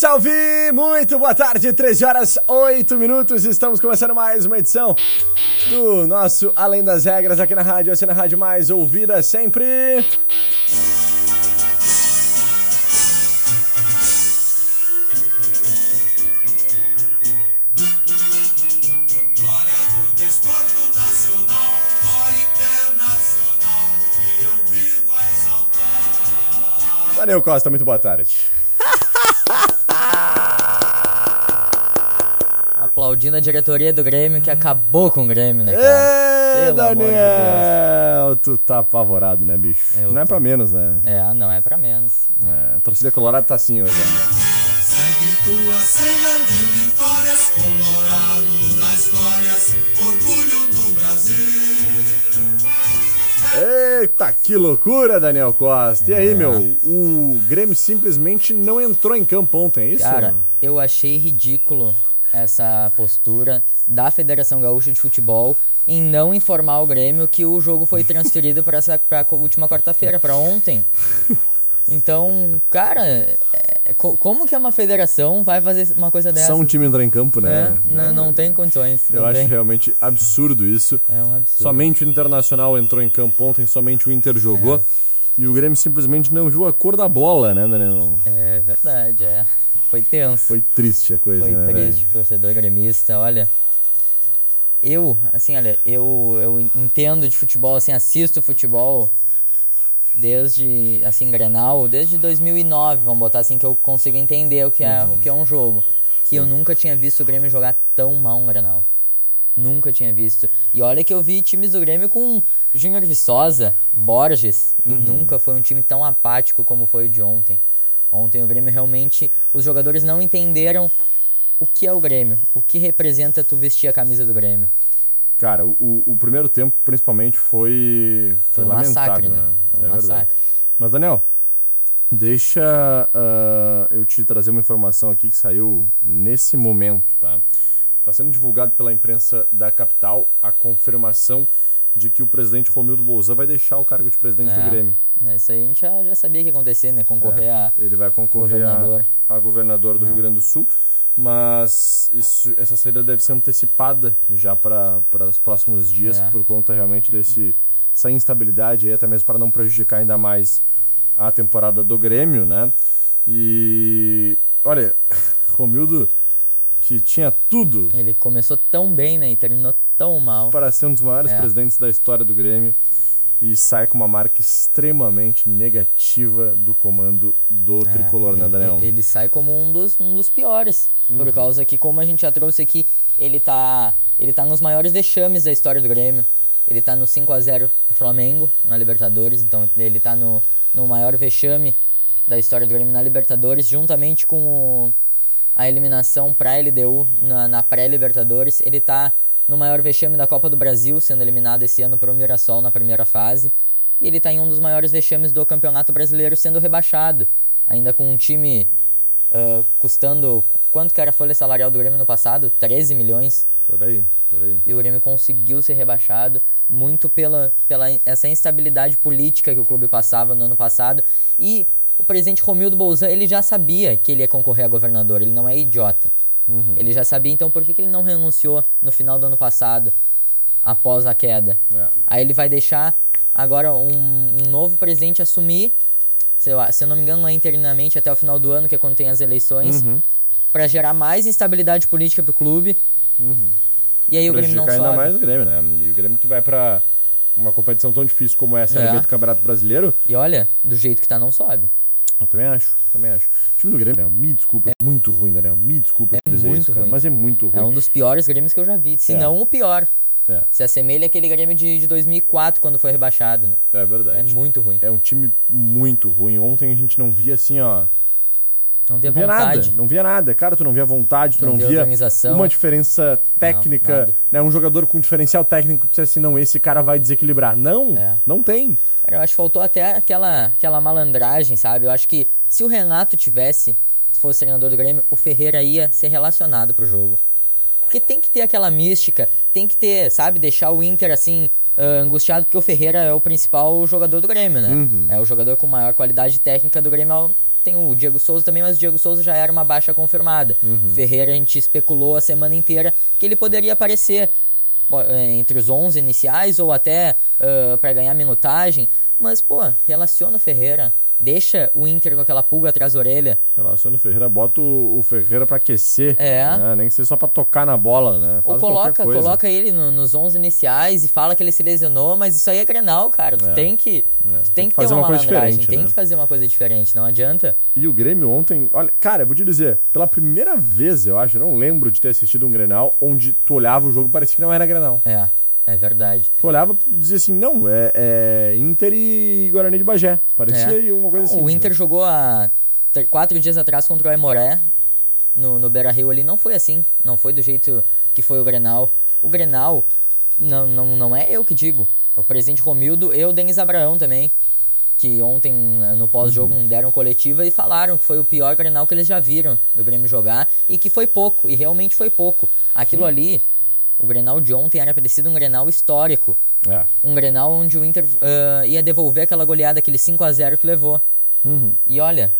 Salve! Muito boa tarde, 13 horas 8 minutos. Estamos começando mais uma edição do nosso Além das Regras aqui na rádio, assim na rádio mais ouvida sempre. Daniel Costa, muito boa tarde. Aplaudindo a diretoria do Grêmio que acabou com o Grêmio, né, cara? Ê, Pelo amor de Daniel! Tu tá apavorado, né, bicho? Eu não é tô. pra menos, né? É, não é pra menos. É, a torcida colorada tá assim hoje. né? Segue tua cena de vitórias, colorado das glórias, orgulho do Brasil. Eita, que loucura, Daniel Costa. E aí, É. meu? O Grêmio simplesmente não entrou em campo ontem, é isso? Cara, eu achei ridículo essa postura da Federação Gaúcha de Futebol em não informar o Grêmio que o jogo foi transferido para essa pra última quarta-feira, pra ontem. Então, cara, é, co- como que uma federação vai fazer uma coisa dessa? Só um time entrar em campo, É, né? não, não tem condições. Eu não acho tem. realmente absurdo isso. É um absurdo. Somente o Internacional entrou em campo ontem, somente o Inter jogou. E o Grêmio simplesmente não viu a cor da bola, né, Daniel? É verdade, é. Foi tenso. Foi triste a coisa, Foi né? triste, velho? torcedor gremista, olha. Eu, assim, olha, eu, eu entendo de futebol, assim, assisto futebol desde, assim, Grenal, desde 2009, vamos botar assim, que eu consigo entender o que é, o que é um jogo. E eu nunca tinha visto o Grêmio jogar tão mal um Grenal. Nunca tinha visto. E olha que eu vi times do Grêmio com Júnior Viçosa, Borges, e nunca foi um time tão apático como foi o de ontem. Ontem o Grêmio realmente, os jogadores não entenderam o que é o Grêmio, o que representa tu vestir a camisa do Grêmio. Cara, o, o primeiro tempo, principalmente, foi, foi, Foi um lamentável, massacre, né? né? Foi um é verdade. massacre. Mas, Daniel, deixa ah, eu te trazer uma informação aqui que saiu nesse momento, tá? Está sendo divulgado pela imprensa da capital a confirmação de que o presidente Romildo Bolzan vai deixar o cargo de presidente do É, Grêmio. né, Isso aí a gente já, já sabia que ia acontecer, né? Concorrer a. Ele vai concorrer governador. a, a governador do Rio Grande do Sul, mas isso- essa saída deve ser antecipada já para os próximos dias, É. por conta realmente desse, dessa instabilidade, aí, até mesmo para não prejudicar ainda mais a temporada do Grêmio, né? E olha, Romildo, que tinha tudo Ele começou tão bem, né? E terminou tão mal. para ser um dos maiores É. presidentes da história do Grêmio e sai com uma marca extremamente negativa do comando do É, tricolor, né, ele- Daniel? Uhum. Ele sai como um dos, um dos piores. Por causa que, como a gente já trouxe aqui, ele tá, ele tá nos maiores vexames da história do Grêmio. Ele tá no 5x0 pro Flamengo na Libertadores. Então ele tá no, no maior vexame da história do Grêmio na Libertadores, juntamente com o- a eliminação pra LDU na, na pré-Libertadores. Ele tá no maior vexame da Copa do Brasil, sendo eliminado esse ano pro Mirassol na primeira fase. E ele tá em um dos maiores vexames do Campeonato Brasileiro, sendo rebaixado. Ainda com um time ah, custando. Quanto que era a folha salarial do Grêmio no passado? 13 milhões. Por aí. Por aí. E o Grêmio conseguiu ser rebaixado muito pela, pela essa instabilidade política que o clube passava no ano passado. E o presidente Romildo Bolzan, ele já sabia que ele ia concorrer a governador, ele não é idiota. Uhum. Ele já sabia, então por que, que ele não renunciou no final do ano passado, após a queda? É. Aí ele vai deixar agora um, um novo presidente assumir, sei lá, se eu não me engano, é interinamente até o final do ano, que é quando tem as eleições, Uhum. pra gerar mais instabilidade política pro clube. E aí o Grêmio não sobe. ainda mais o Grêmio, né? E o Grêmio que vai pra uma competição tão difícil como essa, É. Do Campeonato Brasileiro, E olha, do jeito que tá, não sobe. Eu também acho, também acho. O time do Grêmio, Daniel, me desculpa, é muito ruim, Daniel, me desculpa É dizer muito isso, cara, ruim. mas é muito ruim. É um dos piores Grêmios que eu já vi, se É. não o pior. É, Se assemelha àquele Grêmio de, de 2004, quando foi rebaixado, né? é É verdade. muito ruim. É um time muito ruim. Ontem a gente não via assim, ó. Não via Não via nada, não via nada. Cara, tu não via vontade, tu Não não, via via organização. uma diferença técnica, nada. né? Um jogador com diferencial técnico que disse assim, não, esse cara vai desequilibrar. Não, É. não tem. Cara, eu acho que faltou até aquela, aquela malandragem, sabe? Eu acho que se o Renato tivesse, se fosse treinador do Grêmio, o Ferreira ia ser relacionado pro jogo. Porque tem que ter aquela mística, tem que ter, sabe, deixar o Inter assim. ah, angustiado porque o Ferreira é o principal jogador do Grêmio, né? É o jogador com maior qualidade técnica do Grêmio. Tem o Diego Souza também, mas o Diego Souza já era uma baixa confirmada. Ferreira a gente especulou a semana inteira que ele poderia aparecer é, entre os 11 iniciais ou até para ganhar minutagem. Mas, pô, relaciona o Ferreira. Deixa o Inter com aquela pulga atrás da orelha. Relaciona o Ferreira, bota o, o Ferreira pra aquecer. É. né? Nem que seja só pra tocar na bola, né? Ou Faz qualquer coloca, coloca ele no- nos 11 iniciais e fala que ele se lesionou, mas isso aí é Grenal, cara. Tu É. tem que, É, tu tem tem que que ter fazer uma uma coisa diferente, tem né? que fazer uma coisa diferente, não adianta. E o Grêmio ontem, olha, cara, eu vou te dizer, pela primeira vez, eu acho, eu não lembro de ter assistido um Grenal onde tu olhava o jogo e parecia que não era Grenal. É, é verdade. Tu olhava e dizia assim, não, é, é Inter e Guarani de Bagé. Parecia É. uma coisa assim. o Inter né? jogou há quatro dias atrás contra o Aimoré no, no Beira Rio ali. Não foi assim. Não foi do jeito que foi o Grenal. O Grenal, não, não, não é eu que digo. É o presidente Romildo e o Denis Abraão também. Que ontem, no pós-jogo, Uhum. deram coletiva e falaram que foi o pior Grenal que eles já viram do Grêmio jogar. E que foi pouco. E realmente foi pouco. Aquilo ali, o Grenal de ontem era sido um Grenal histórico. É. Um Grenal onde o Inter ah, ia devolver aquela goleada, aquele 5 a 0 que levou. Uhum. E olha,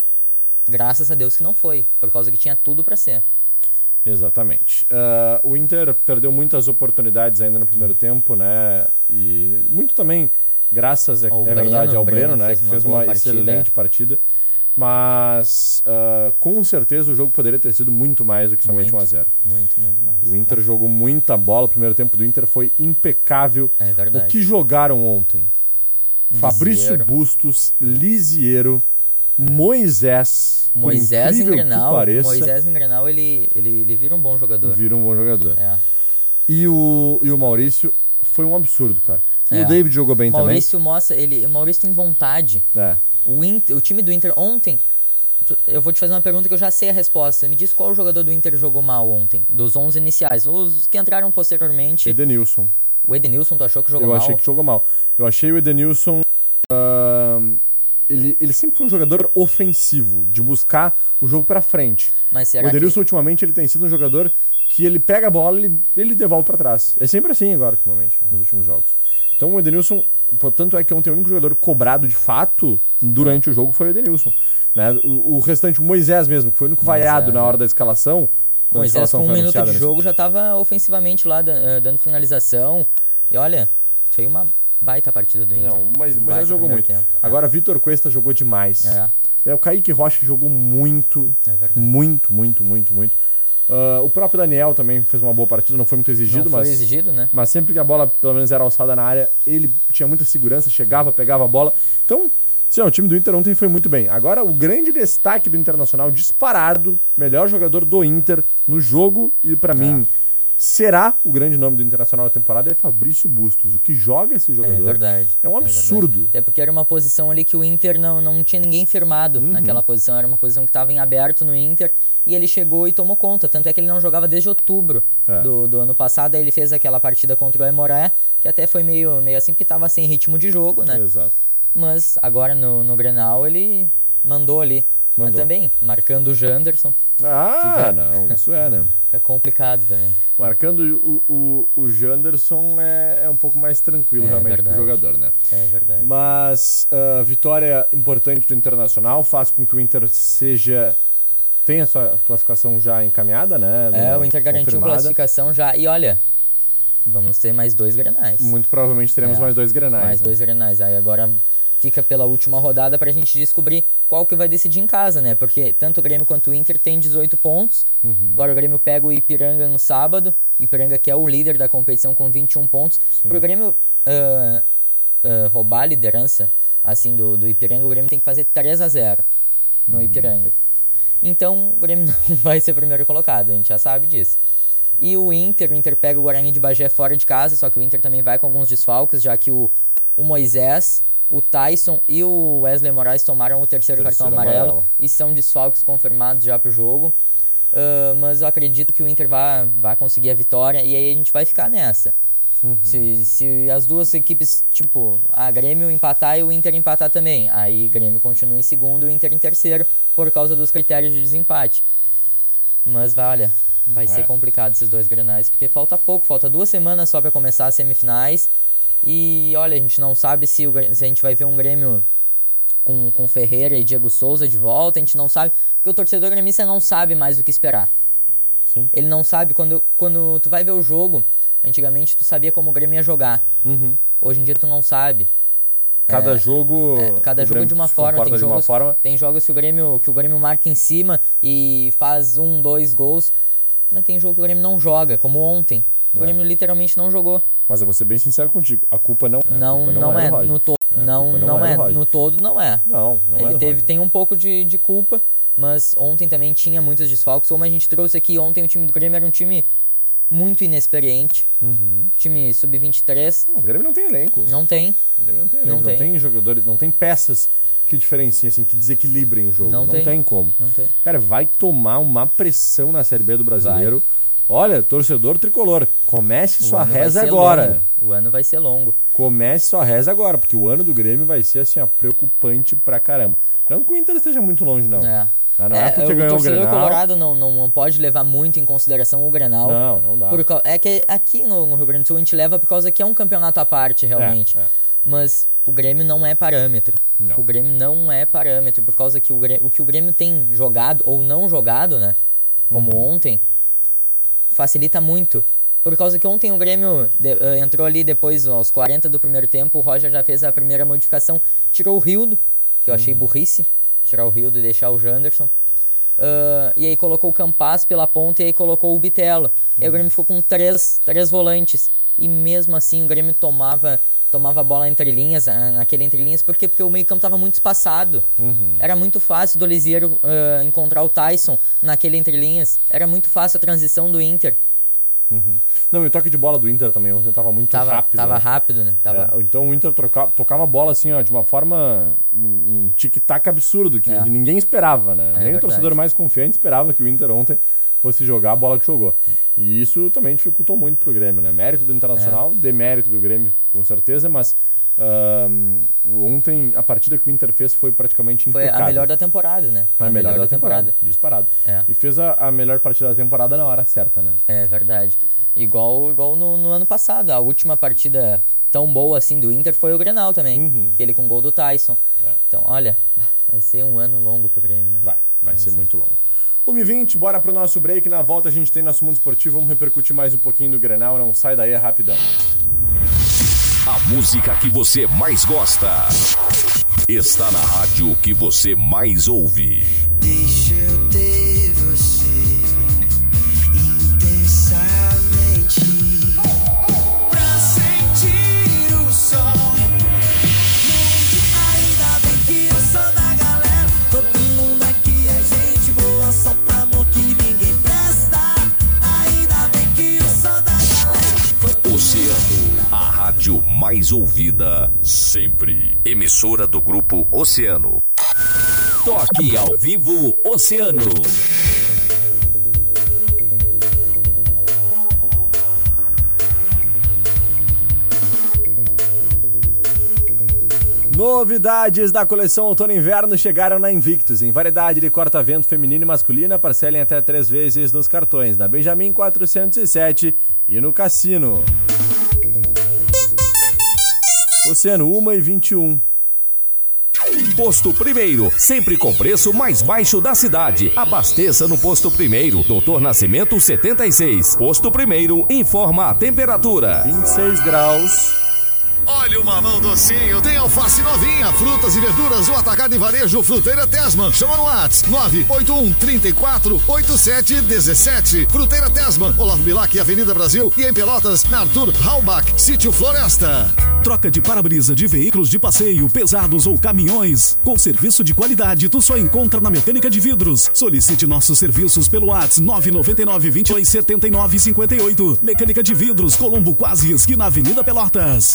graças a Deus que não foi, por causa que tinha tudo pra ser. Exatamente. Ah, o Inter perdeu muitas oportunidades ainda no primeiro tempo, né? E muito também, graças, é, é Breno, verdade, ao Breno, Breno né? fez que fez uma partida. excelente partida. Mas ah, com certeza o jogo poderia ter sido muito mais do que somente Muito. 1x0. Muito, muito mais. O Inter jogou muita bola, o primeiro tempo do Inter foi impecável. É verdade. O que jogaram ontem? Fabrício. Bustos, Lisieiro, Moisés. por Moisés em Grenal, pareça, Moisés em Grenal, ele, ele, ele vira um bom jogador. vira um bom jogador. É. E o, e o Maurício foi um absurdo, cara. É. O David jogou bem Maurício mostra, ele, o Maurício tem vontade. também. É. O, Inter, o time do Inter ontem, eu vou te fazer uma pergunta que eu já sei a resposta. Me diz qual jogador do Inter jogou mal ontem, dos 11 iniciais, os que entraram posteriormente. Edenilson. O Edenilson, tu achou que jogou Eu mal? achei que jogou mal. Eu achei o Edenilson. ahn, ele, ele sempre foi um jogador ofensivo, de buscar o jogo pra frente. Mas O Edenilson, ultimamente, ele tem sido um jogador que ele pega a bola e ele, ele devolve pra trás. É sempre assim agora, ultimamente, nos últimos jogos. Então o Edenilson, portanto, é que ontem o único jogador cobrado de fato durante o jogo foi o Edenilson. Né? O, o restante, o Moisés mesmo, que foi o único Moisés, vaiado na é. hora da escalação. Moisés escalação com um foi minuto de nesse- jogo já tava ofensivamente lá, eh, dando finalização. E olha, foi uma baita partida do Inter. Não, mas Um Moisés jogou muito. tempo. Agora, Vitor Cuesta jogou demais. É, É, o Kaique Rocha jogou muito, é verdade. muito, muito, muito, muito. Ah, o próprio Daniel também fez uma boa partida, não foi muito exigido, Não foi mas, exigido, né? mas sempre que a bola pelo menos era alçada na área, ele tinha muita segurança, chegava, pegava a bola. Então, sim, o time do Inter ontem foi muito bem. Agora, o grande destaque do Internacional, disparado, melhor jogador do Inter no jogo e pra mim será o grande nome do Internacional da temporada é Fabrício Bustos. O que joga esse É jogador verdade. é um verdade. absurdo. Até porque era uma posição ali que o Inter não, não tinha ninguém firmado Uhum. naquela posição. Era uma posição que estava em aberto no Inter e ele chegou e tomou conta. Tanto é que ele não jogava desde outubro É. do, do ano passado. Aí ele fez aquela partida contra o Emoré, que até foi meio, meio assim, porque estava sem ritmo de jogo, né? Exato. Mas agora no, no Grenal ele mandou ali. Mas Mandou. também, marcando o Janderson, Ah, não, isso é, né? é complicado também. Marcando o, o, o Janderson é, é um pouco mais tranquilo É, realmente verdade. pro jogador, né? É verdade. Mas a vitória importante do Internacional faz com que o Inter seja tenha sua classificação já encaminhada, né? É, o Inter garantiu confirmada. classificação já. E olha, vamos ter mais dois grenais. Muito provavelmente teremos É, mais dois grenais. Mais né? dois grenais. Aí agora fica pela última rodada pra gente descobrir qual que vai decidir em casa, né? Porque tanto o Grêmio quanto o Inter tem 18 pontos. Uhum. Agora o Grêmio pega o Ipiranga no sábado. Ipiranga que é o líder da competição com 21 pontos. Pro Grêmio ah, ah, roubar a liderança assim do, do Ipiranga, o Grêmio tem que fazer 3 a 0 no Uhum. Ipiranga. Então o Grêmio não vai ser primeiro colocado, a gente já sabe disso. E o Inter, o Inter pega o Guarani de Bagé fora de casa, só que o Inter também vai com alguns desfalques, já que o, o Moisés, o Tyson e o Wesley Moraes tomaram o terceiro, Terceiro cartão amarelo, amarelo. e são desfalques confirmados já pro jogo. Ah, mas eu acredito que o Inter vai, vai conseguir a vitória e aí a gente vai ficar nessa. Se, se as duas equipes, tipo, a Grêmio empatar e o Inter empatar também, aí Grêmio continua em segundo e o Inter em terceiro por causa dos critérios de desempate. Mas vai, olha, vai ser É. complicado esses dois grenais, porque falta pouco, falta duas semanas só para começar as semifinais. E olha, a gente não sabe se, o, se a gente vai ver um Grêmio com, com Ferreira e Diego Souza de volta, a gente não sabe, porque o torcedor gremista não sabe mais o que esperar. Sim. Ele não sabe, quando, quando tu vai ver o jogo, antigamente tu sabia como o Grêmio ia jogar. Uhum. Hoje em dia tu não sabe. Cada É, jogo. É, cada jogo Grêmio de uma forma, tem jogos, forma. tem jogos que o Grêmio que o Grêmio marca em cima e faz um, dois gols, mas tem jogo que o Grêmio não joga, como ontem. O É. Grêmio literalmente não jogou. Mas eu vou ser bem sincero contigo. A culpa não, a Não, culpa não, é, é, no todo, É, não, culpa não, é é, no todo não é. Não, não é Ele do teve, tem um pouco de, de culpa, mas ontem também tinha muitos desfalques. Como a gente trouxe aqui, ontem o time do Grêmio era um time muito inexperiente. Uhum. Time sub-23, Não, o Grêmio não tem elenco. não tem. O Grêmio não tem Não elenco. Não tem. tem. jogadores, não tem peças que diferenciem, assim, que desequilibrem o jogo. Não Não, tem. como. Não tem. Cara, vai tomar uma pressão na Série B do brasileiro. Olha, torcedor tricolor, comece O sua reza agora. longo. O ano vai ser longo. Comece sua reza agora, porque o ano do Grêmio vai ser assim, ó, preocupante pra caramba. Não que o Inter esteja muito longe, não. É. Ah, não é porque o ganhou o torcedor Grenal. colorado não, não, não pode levar muito em consideração o Grenal. Não, não dá. Por é que aqui no, no Rio Grande do Sul a gente leva por causa que é um campeonato à parte, realmente. é. Mas o Grêmio não é parâmetro. Não. O Grêmio não é parâmetro, por causa que o, Grêmio, o que o Grêmio tem jogado ou não jogado, né? Como Uhum. ontem, facilita muito. Por causa que ontem o Grêmio de- eh, entrou ali depois, aos 40 do primeiro tempo, o Roger já fez a primeira modificação, tirou o Rildo, que eu achei Uhum. burrice, tirar o Rildo e deixar o Janderson. Ah, e aí colocou o Campas pela ponta e aí colocou o Bitelo. E aí o Grêmio ficou com três, três volantes. E mesmo assim o Grêmio tomava, tomava a bola entre linhas, naquele entre linhas, porque, porque o meio campo estava muito espaçado. Era muito fácil do Lisieiro ah, encontrar o Tyson naquele entre linhas. Era muito fácil a transição do Inter. Não, e o toque de bola do Inter também ontem tava muito Tava rápido. tava né? rápido, né? Tava... É, então o Inter trocava, tocava a bola assim, ó, de uma forma. um tic-tac absurdo, que É. ninguém esperava, né? Nem verdade. o torcedor mais confiante esperava que o Inter ontem fosse jogar a bola que jogou. E isso também dificultou muito pro Grêmio, né? Mérito do Internacional, demérito do Grêmio, com certeza, mas ontem a partida que o Inter fez foi praticamente Foi impecável. a melhor da temporada, né? A melhor da temporada, disparado. É. E fez a, a melhor partida da temporada na hora certa, né? É verdade. Igual, igual no, no ano passado. A última partida tão boa assim do Inter foi o Grenal também. Uhum. Aquele com gol do Tyson. É. Então, olha, vai ser um ano longo pro Grêmio, né? Vai, vai ser muito longo. 1h20, bora pro nosso break. Na volta a gente tem nosso mundo esportivo. Vamos repercutir mais um pouquinho do Grenal. Não sai daí, é rapidão. A música que você mais gosta está na rádio que você mais ouve. Deixa rádio mais ouvida sempre. Emissora do grupo Oceano. Toque ao vivo Oceano. Novidades da coleção Outono e Inverno chegaram na Invictus, em variedade de corta-vento feminina e masculina, parcelem até três vezes nos cartões, na Benjamin 407 e no Cassino. Oceano 1 e 21. Posto Primeiro, sempre com preço mais baixo da cidade. Abasteça no Posto Primeiro, Doutor Nascimento 76. Posto Primeiro informa a temperatura. 26 graus. Olha o mamão docinho, tem alface novinha, frutas e verduras, o atacado e varejo Fruteira Tesman. Chama no Whats 981 34 87 17. Fruteira Tesman, Olavo Bilac, Avenida Brasil e em Pelotas, na Arthur Halbach, Sítio Floresta. Troca de para-brisa de veículos de passeio, pesados ou caminhões. Com serviço de qualidade, tu só encontra na Mecânica de Vidros. Solicite nossos serviços pelo WhatsApp 999 22 79 58. Mecânica de Vidros, Colombo Quase, esquina Avenida Pelotas.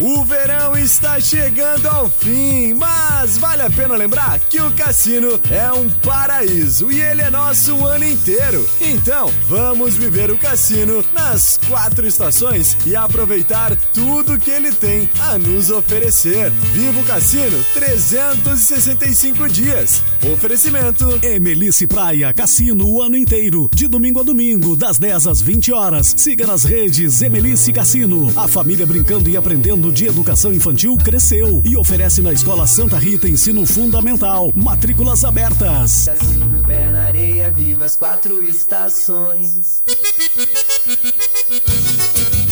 O verão está chegando ao fim, mas vale a pena lembrar que o cassino é um paraíso e ele é nosso o ano inteiro. Então, vamos viver o cassino nas quatro estações e aproveitar tudo que ele tem a nos oferecer. Viva o cassino 365 dias. Oferecimento Emelice Praia, cassino o ano inteiro, de domingo a domingo, das 10 às 20 horas. Siga nas redes Emelice Cassino. A família brincando e aprendendo de educação infantil cresceu e oferece na Escola Santa Rita Ensino Fundamental. Matrículas abertas. Cassino, pé na areia, quatro estações.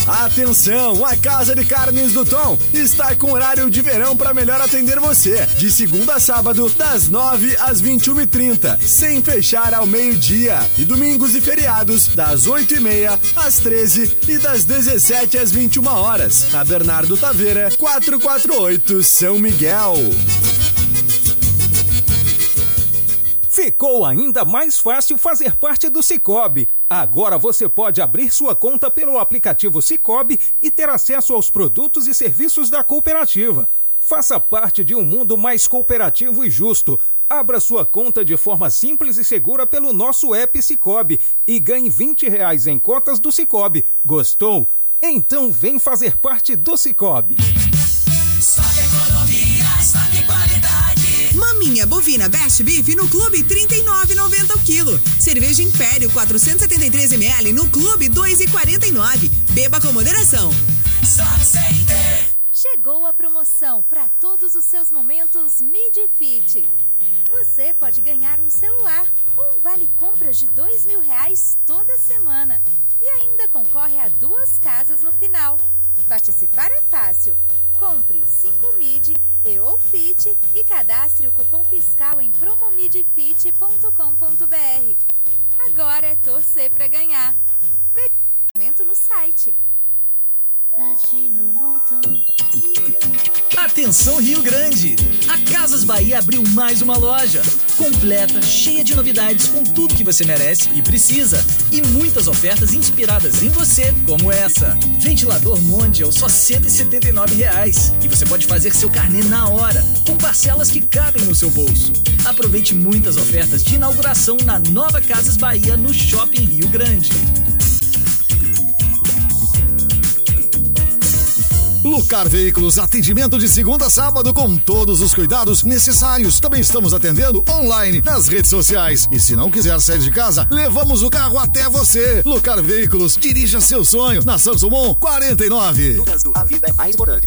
Atenção, a Casa de Carnes do Tom está com horário de verão para melhor atender você. De segunda a sábado, das 9 às 21h30, sem fechar ao meio-dia. E domingos e feriados, das 8h30 às 13 e das 17 às 21 horas. Na Bernardo Taveira, 448 São Miguel. Ficou ainda mais fácil fazer parte do Cicobi. Agora você pode abrir sua conta pelo aplicativo Cicobi e ter acesso aos produtos e serviços da cooperativa. Faça parte de um mundo mais cooperativo e justo. Abra sua conta de forma simples e segura pelo nosso app Cicobi e ganhe 20 reais em cotas do Cicobi. Gostou? Então vem fazer parte do Cicobi. Estoque economia, estoque qualidade. Maminha bovina Best Beef no Clube 39,90 o quilo. Cerveja Império 473 ml no Clube 2,49. Beba com moderação. Chegou a promoção para todos os seus momentos MidiFit. Você pode ganhar um celular ou um vale compras de dois mil reais toda semana e ainda concorre a duas casas no final. Participar é fácil. Compre 5 MIDI e ou FIT e cadastre o cupom fiscal em promomidfit.com.br. Agora é torcer para ganhar. Veja no site. Atenção Rio Grande! A Casas Bahia abriu mais uma loja. Completa, cheia de novidades, com tudo que você merece e precisa. E muitas ofertas inspiradas em você, como essa. Ventilador Mondial, só 179 reais. E você pode fazer seu carnê na hora, com parcelas que cabem no seu bolso. Aproveite muitas ofertas de inauguração na nova Casas Bahia, no Shopping Rio Grande. Lucar Veículos, atendimento de segunda a sábado com todos os cuidados necessários. Também estamos atendendo online nas redes sociais. E se não quiser sair de casa, levamos o carro até você. Lucar Veículos, dirija seu sonho na Samsung 49. A vida é mais importante.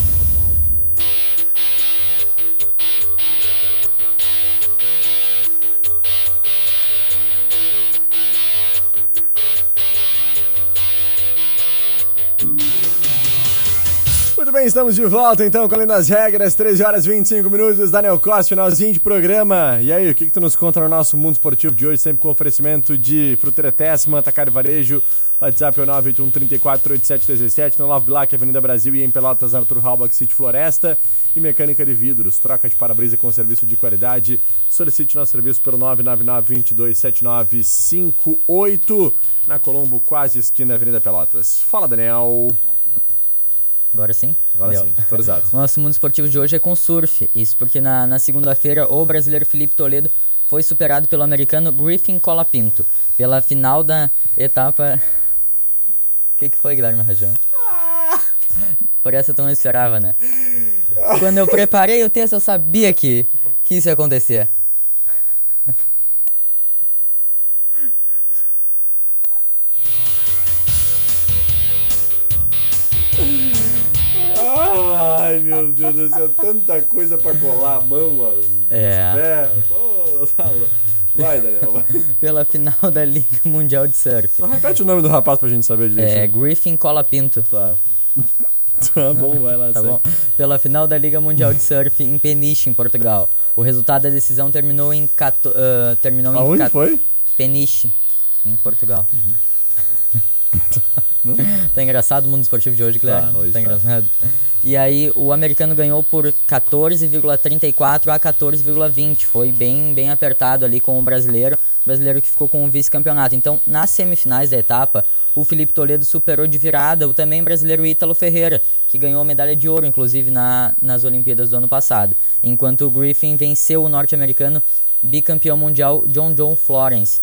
Bem, estamos de volta então com Além das Regras, 13 horas e 25 minutos, Daniel Costa, finalzinho de programa. E aí, o que, que tu nos conta no nosso mundo esportivo de hoje, sempre com oferecimento de Fruteira Tessma, Atacar Varejo, WhatsApp é o 981 34 8717, no Love Black, Avenida Brasil e em Pelotas, Arthur Halbach, City Floresta e Mecânica de Vidros, troca de para-brisa com serviço de qualidade. Solicite nosso serviço pelo 999 227958 na Colombo, quase esquina Avenida Pelotas. Fala, Daniel. Agora sim? Agora Deu. sim, autorizado. Nosso mundo esportivo de hoje é com surf. Isso porque na, na segunda-feira o brasileiro Felipe Toledo foi superado pelo americano Griffin Colapinto pela final da etapa. O que, que foi, Guilherme Rajão? Por essa tu não esperava, né? Quando eu preparei o texto, eu sabia que, que isso ia acontecer. Ai, meu Deus do céu, tanta coisa pra colar a mão, mano. É. Pô, tá louco. Vai, Daniel, vai. Pela final da Liga Mundial de Surf. Repete o nome do rapaz pra gente saber direito. É Griffin Colapinto. Tá. Tá bom, vai lá. Tá bom? Pela final da Liga Mundial de Surf em Peniche, em Portugal. O resultado da decisão terminou em. Cato, ah, terminou em Aonde cat- foi? Peniche, em Portugal. tá engraçado o mundo esportivo de hoje, Guilherme? Tá, hoje tá. engraçado. E aí, o americano ganhou por 14,34 a 14,20. Foi bem, bem apertado ali com o brasileiro. O brasileiro que ficou com o vice-campeonato. Então, nas semifinais da etapa, o Felipe Toledo superou de virada o também brasileiro Ítalo Ferreira, que ganhou a medalha de ouro, inclusive, na, nas Olimpíadas do ano passado. Enquanto o Griffin venceu o norte-americano bicampeão mundial John John Florence.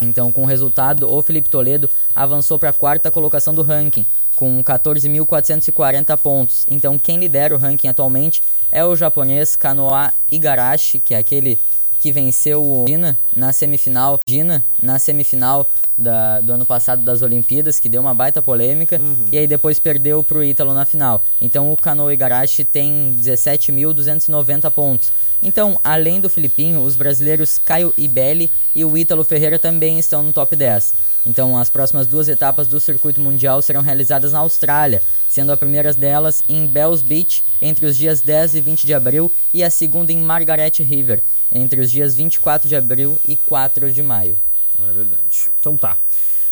Então, com o resultado, o Felipe Toledo avançou para a quarta colocação do ranking, com 14.440 pontos. Então, quem lidera o ranking atualmente é o japonês Kanoa Igarashi, que é aquele que venceu o Dina na semifinal, Dina na semifinal da- do ano passado das Olimpíadas, que deu uma baita polêmica, e aí depois perdeu pro Ítalo na final. Então o Kanoa Igarashi tem 17.290 pontos. Então, além do Filipinho, os brasileiros Caio Ibelli e o Ítalo Ferreira também estão no top 10. Então, as próximas duas etapas do circuito mundial serão realizadas na Austrália, sendo a primeira delas em Bells Beach, entre os dias 10 e 20 de abril, e a segunda em Margaret River, entre os dias 24 de abril e 4 de maio. É verdade. Então tá.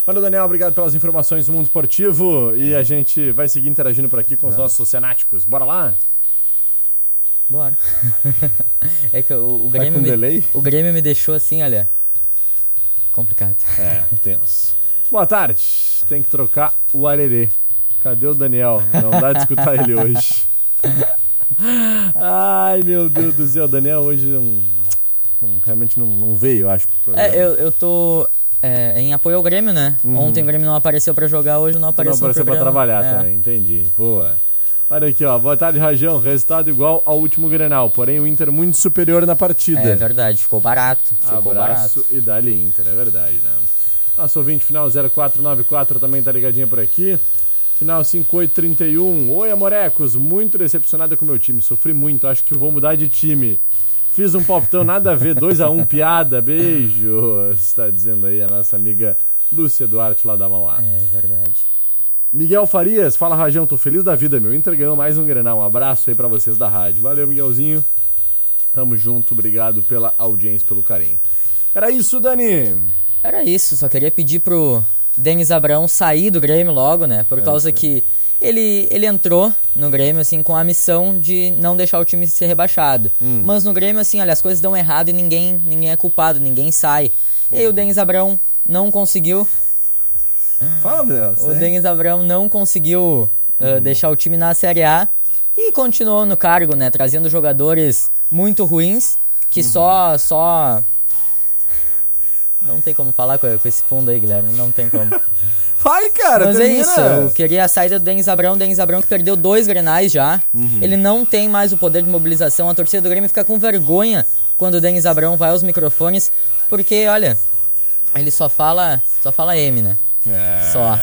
Valeu, Daniel. Obrigado pelas informações do mundo esportivo. E a gente vai seguir interagindo por aqui com os nossos oceanáticos. Bora lá? Bora. é que o, o Tá Grêmio com me, delay? o Grêmio me deixou assim, olha. Complicado. É, tenso. Boa tarde. Tem que trocar o arerê. Cadê o Daniel? Não dá de escutar ele hoje. Ai, meu Deus do céu. O Daniel hoje não, não- realmente não, não veio, eu acho. É, eu, eu tô é, em apoio ao Grêmio, né? Uhum. Ontem o Grêmio não apareceu pra jogar, hoje não não apareceu apareceu no pra programa. trabalhar É. também, entendi. Boa. Olha aqui, ó. Boa tarde, Rajão. Resultado igual ao último Grenal, porém o Inter muito superior na partida. É verdade, ficou barato. Ficou Abraço barato. e dali Inter, é verdade, né? Nosso ouvinte final 0494 também tá ligadinha por aqui. Final 5831. Oi, Amorecos. Muito decepcionada com o meu time. Sofri muito. Acho que vou mudar de time. Fiz um palpitão, nada a ver. 2x1, piada. Beijo. Está dizendo aí a nossa amiga Lúcia Duarte lá da Mauá. É verdade. Miguel Farias, fala Rajão, tô feliz da vida, meu. Inter ganhou mais um Grenal. Um abraço aí pra vocês da rádio. Valeu, Miguelzinho. Tamo junto, obrigado pela audiência, pelo carinho. Era isso, Dani. Era isso, só queria pedir pro Denis Abrão sair do Grêmio logo, né? Por É, causa que ele, ele entrou no Grêmio, assim, com a missão de não deixar o time ser rebaixado. Hum. Mas no Grêmio, assim, olha, as coisas dão errado e ninguém, ninguém é culpado, ninguém sai. E aí o Denis Abrão não conseguiu. Fala, Daniel. O Denis Abrão não conseguiu uh, deixar o time na Série A e continuou no cargo, né? Trazendo jogadores muito ruins que só, só. Não tem como falar com, com esse fundo aí, Guilherme. Não tem como. Vai, cara, Mas é termina. isso, eu queria a saída do Denis Abrão, Denis Abrão que perdeu dois grenais já. Uhum. Ele não tem mais o poder de mobilização. A torcida do Grêmio fica com vergonha quando o Denis Abrão vai aos microfones, porque, olha, ele só fala, só fala M, né? É. Só.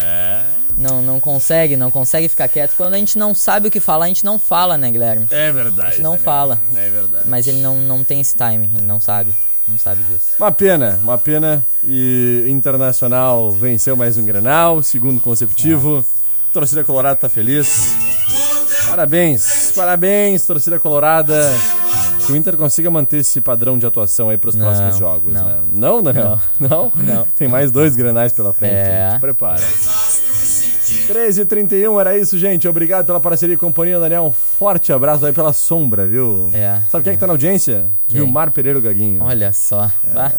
Não, não consegue, não consegue ficar quieto. Quando a gente não sabe o que falar, a gente não fala, né, Guilherme? É A verdade. gente não Daniel. fala. É verdade. Mas ele não, não tem esse timing, ele não sabe. Não sabe disso. Uma pena, uma pena. E Internacional venceu mais um Grenal, segundo consecutivo. Torcida Colorada tá feliz. Parabéns, parabéns, torcida Colorada. Que o Inter consiga manter esse padrão de atuação aí pros Não, próximos jogos, não. né? Não, Daniel? Não? Não. Tem mais dois Grenais pela frente. É. Prepara. Astros cintilam 13h31, era isso, gente. Obrigado pela parceria e companhia, Daniel. Um forte abraço aí pela sombra, viu? É. Sabe quem é que tá na audiência? Quem? Vilmar Pereira Gaguinho. Olha só. É,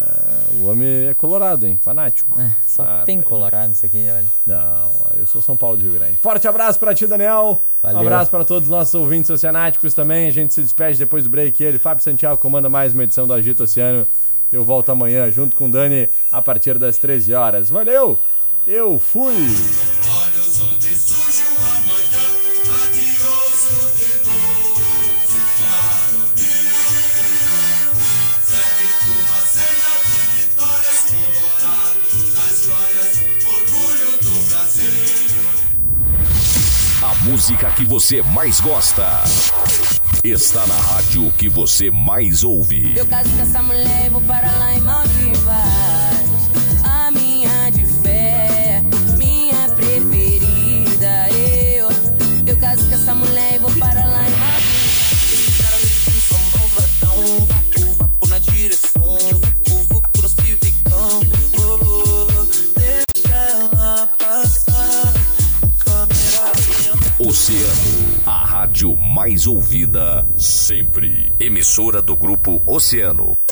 o homem é colorado, hein? Fanático. É, só Ah, tem colorado isso aqui, olha. Não, eu sou São Paulo de Rio Grande. Forte abraço pra ti, Daniel. Valeu. Um abraço pra todos os nossos ouvintes oceanáticos também. A gente se despede depois do break. Ele, Fábio Santiago, comanda mais uma edição do Agito Oceano. Eu volto amanhã junto com o Dani a partir das 13 horas. Valeu! Eu fui! Música que você mais gosta está na rádio que você mais ouve. Eu caso com essa mulher vou para lá em mais ouvida sempre. Emissora do grupo Oceano.